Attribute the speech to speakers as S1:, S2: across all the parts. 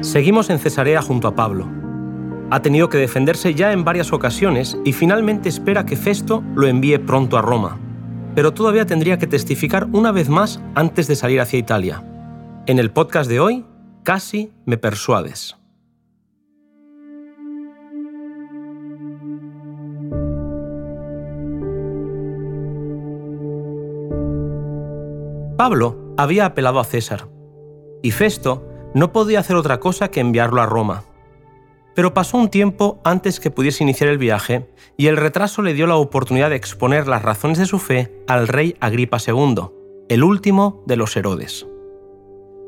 S1: Seguimos en Cesarea junto a Pablo. Ha tenido que defenderse ya en varias ocasiones y finalmente espera que Festo lo envíe pronto a Roma. Pero todavía tendría que testificar una vez más antes de salir hacia Italia. En el podcast de hoy, casi me persuades. Pablo había apelado a César, y Festo no podía hacer otra cosa que enviarlo a Roma. Pero pasó un tiempo antes que pudiese iniciar el viaje, y el retraso le dio la oportunidad de exponer las razones de su fe al rey Agripa II, el último de los Herodes.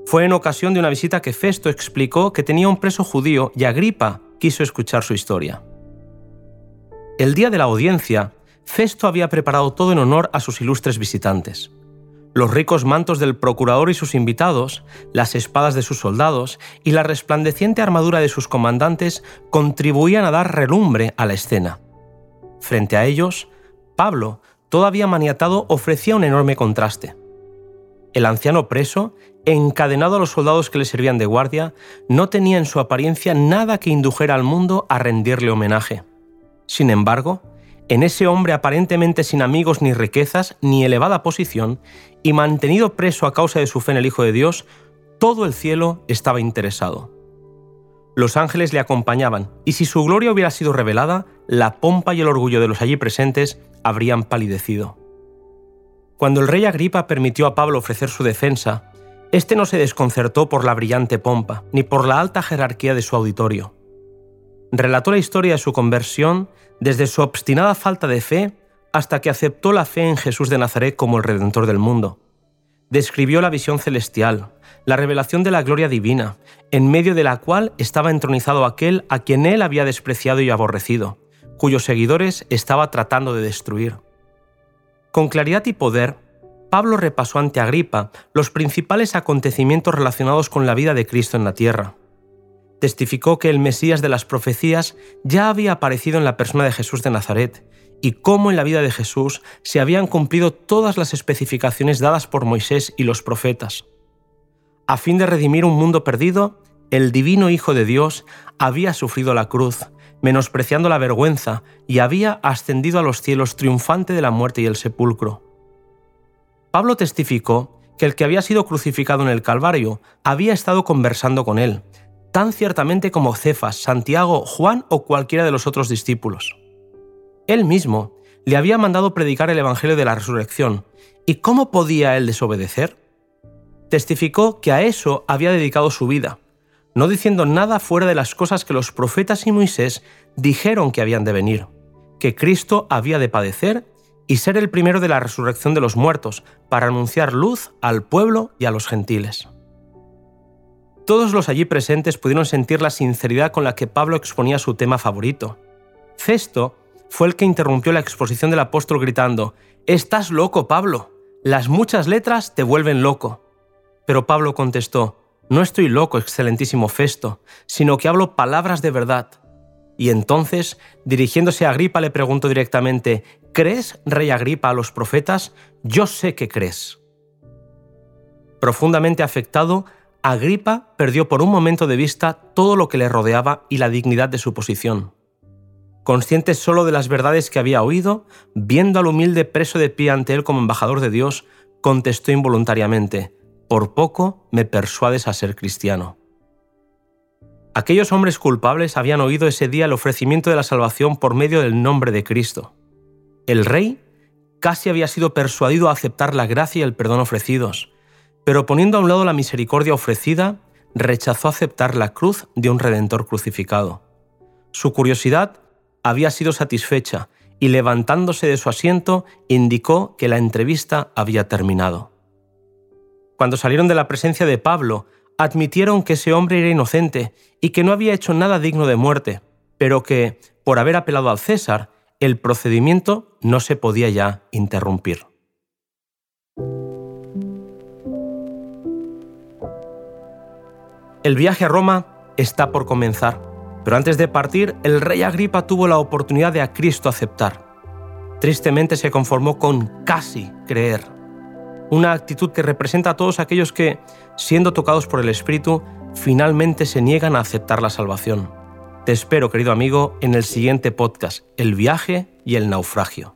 S1: Fue en ocasión de una visita que Festo explicó que tenía un preso judío y Agripa quiso escuchar su historia. El día de la audiencia, Festo había preparado todo en honor a sus ilustres visitantes los ricos mantos del procurador y sus invitados, las espadas de sus soldados y la resplandeciente armadura de sus comandantes contribuían a dar relumbre a la escena. Frente a ellos, Pablo, todavía maniatado, ofrecía un enorme contraste. El anciano preso, encadenado a los soldados que le servían de guardia, no tenía en su apariencia nada que indujera al mundo a rendirle homenaje. Sin embargo, en ese hombre aparentemente sin amigos ni riquezas ni elevada posición, y mantenido preso a causa de su fe en el Hijo de Dios, todo el cielo estaba interesado. Los ángeles le acompañaban, y si su gloria hubiera sido revelada, la pompa y el orgullo de los allí presentes habrían palidecido. Cuando el rey Agripa permitió a Pablo ofrecer su defensa, éste no se desconcertó por la brillante pompa, ni por la alta jerarquía de su auditorio. Relató la historia de su conversión desde su obstinada falta de fe hasta que aceptó la fe en Jesús de Nazaret como el Redentor del mundo. Describió la visión celestial, la revelación de la gloria divina, en medio de la cual estaba entronizado aquel a quien él había despreciado y aborrecido, cuyos seguidores estaba tratando de destruir. Con claridad y poder, Pablo repasó ante Agripa los principales acontecimientos relacionados con la vida de Cristo en la tierra testificó que el Mesías de las profecías ya había aparecido en la persona de Jesús de Nazaret y cómo en la vida de Jesús se habían cumplido todas las especificaciones dadas por Moisés y los profetas. A fin de redimir un mundo perdido, el divino Hijo de Dios había sufrido la cruz, menospreciando la vergüenza, y había ascendido a los cielos triunfante de la muerte y el sepulcro. Pablo testificó que el que había sido crucificado en el Calvario había estado conversando con él, tan ciertamente como Cefas, Santiago, Juan o cualquiera de los otros discípulos. Él mismo le había mandado predicar el Evangelio de la Resurrección, ¿y cómo podía él desobedecer? Testificó que a eso había dedicado su vida, no diciendo nada fuera de las cosas que los profetas y Moisés dijeron que habían de venir, que Cristo había de padecer y ser el primero de la resurrección de los muertos, para anunciar luz al pueblo y a los gentiles. Todos los allí presentes pudieron sentir la sinceridad con la que Pablo exponía su tema favorito. Festo fue el que interrumpió la exposición del apóstol gritando, Estás loco, Pablo. Las muchas letras te vuelven loco. Pero Pablo contestó, No estoy loco, excelentísimo Festo, sino que hablo palabras de verdad. Y entonces, dirigiéndose a Agripa, le preguntó directamente, ¿Crees, rey Agripa, a los profetas? Yo sé que crees. Profundamente afectado, Agripa perdió por un momento de vista todo lo que le rodeaba y la dignidad de su posición. Consciente solo de las verdades que había oído, viendo al humilde preso de pie ante él como embajador de Dios, contestó involuntariamente, Por poco me persuades a ser cristiano. Aquellos hombres culpables habían oído ese día el ofrecimiento de la salvación por medio del nombre de Cristo. El rey casi había sido persuadido a aceptar la gracia y el perdón ofrecidos, pero poniendo a un lado la misericordia ofrecida, rechazó aceptar la cruz de un redentor crucificado. Su curiosidad había sido satisfecha y levantándose de su asiento indicó que la entrevista había terminado. Cuando salieron de la presencia de Pablo, admitieron que ese hombre era inocente y que no había hecho nada digno de muerte, pero que, por haber apelado al César, el procedimiento no se podía ya interrumpir. El viaje a Roma está por comenzar, pero antes de partir, el rey Agripa tuvo la oportunidad de a Cristo aceptar. Tristemente se conformó con casi creer. una actitud que representa a todos aquellos que, siendo tocados por el Espíritu, finalmente se niegan a aceptar la salvación. Te espero, querido amigo, en el siguiente podcast, El viaje y el naufragio.